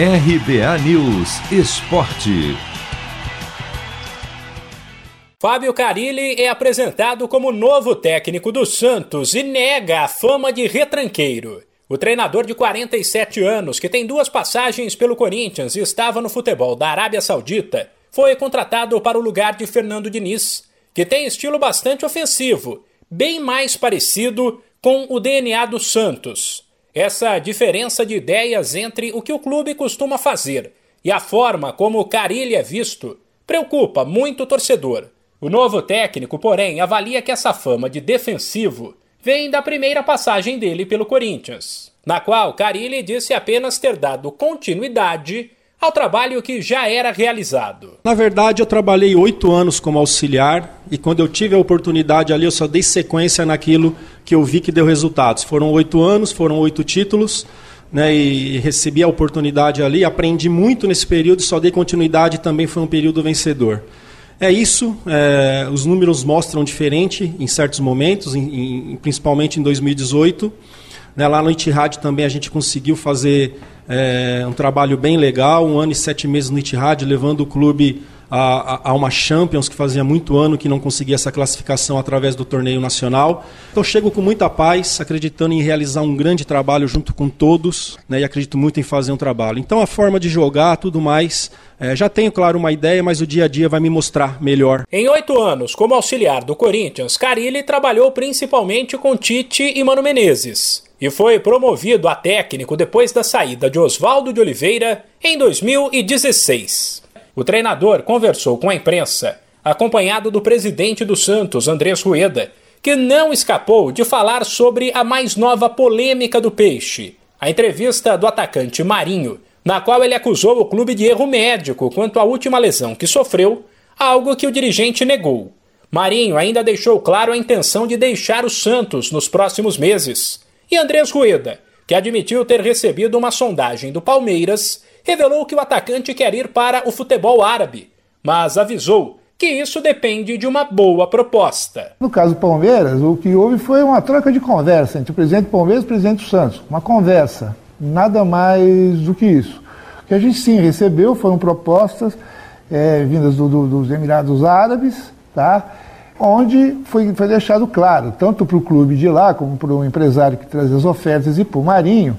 RBA News Esporte. Fábio Carilli é apresentado como novo técnico do Santos e nega a fama de retranqueiro. O treinador de 47 anos, que tem duas passagens pelo Corinthians e estava no futebol da Arábia Saudita, foi contratado para o lugar de Fernando Diniz, que tem estilo bastante ofensivo, bem mais parecido com o DNA do Santos. Essa diferença de ideias entre o que o clube costuma fazer e a forma como o Carilli é visto preocupa muito o torcedor. O novo técnico, porém, avalia que essa fama de defensivo vem da primeira passagem dele pelo Corinthians, na qual Carilli disse apenas ter dado continuidade ao trabalho que já era realizado. Na verdade, eu trabalhei oito anos como auxiliar e quando eu tive a oportunidade ali, eu só dei sequência naquilo que eu vi que deu resultados. Foram oito anos, foram oito títulos. Né, e recebi a oportunidade ali, aprendi muito nesse período e só dei continuidade também foi um período vencedor. É isso, é, os números mostram diferente em certos momentos, em, em, principalmente em 2018. Né, lá no Itihad também a gente conseguiu fazer é, um trabalho bem legal, um ano e sete meses no Itihad, levando o clube a, a, uma Champions que fazia muito ano que não conseguia essa classificação através do torneio nacional. Então chego com muita paz, acreditando em realizar um grande trabalho junto com todos, né, e acredito muito em fazer um trabalho. Então a forma de jogar, tudo mais, é, já tenho, claro, uma ideia, mas o dia a dia vai me mostrar melhor. Em oito anos, como auxiliar do Corinthians, Carilli trabalhou principalmente com Tite e Mano Menezes. E foi promovido a técnico depois da saída de Oswaldo de Oliveira em 2016. O treinador conversou com a imprensa, acompanhado do presidente do Santos, Andrés Rueda, que não escapou de falar sobre a mais nova polêmica do Peixe, a entrevista do atacante Marinho, na qual ele acusou o clube de erro médico quanto à última lesão que sofreu, algo que o dirigente negou. Marinho ainda deixou claro a intenção de deixar o Santos nos próximos meses. E Andrés Rueda, que admitiu ter recebido uma sondagem do Palmeiras revelou que o atacante quer ir para o futebol árabe, mas avisou que isso depende de uma boa proposta. No caso do Palmeiras, o que houve foi uma troca de conversa entre o presidente Palmeiras e o presidente Santos. Uma conversa, nada mais do que isso. O que a gente sim recebeu foram propostas é, vindas do, do, dos Emirados Árabes, tá? Onde foi, foi deixado claro, tanto para o clube de lá, como para o empresário que traz as ofertas e para o Marinho,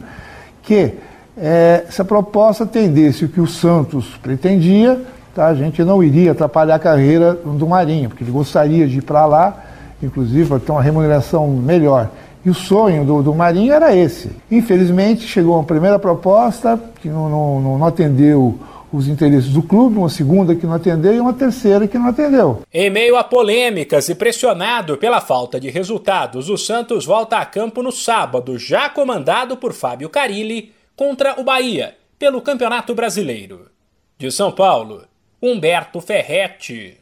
que é, se a proposta atendesse o que o Santos pretendia, tá, a gente não iria atrapalhar a carreira do Marinho, porque ele gostaria de ir para lá, inclusive para ter uma remuneração melhor. E o sonho do, do Marinho era esse. Infelizmente, chegou uma primeira proposta que não, não, não atendeu os interesses do clube, uma segunda que não atendeu e uma terceira que não atendeu. Em meio a polêmicas e pressionado pela falta de resultados, o Santos volta a campo no sábado, já comandado por Fábio Carilli, contra o Bahia pelo Campeonato Brasileiro. De São Paulo, Humberto Ferretti.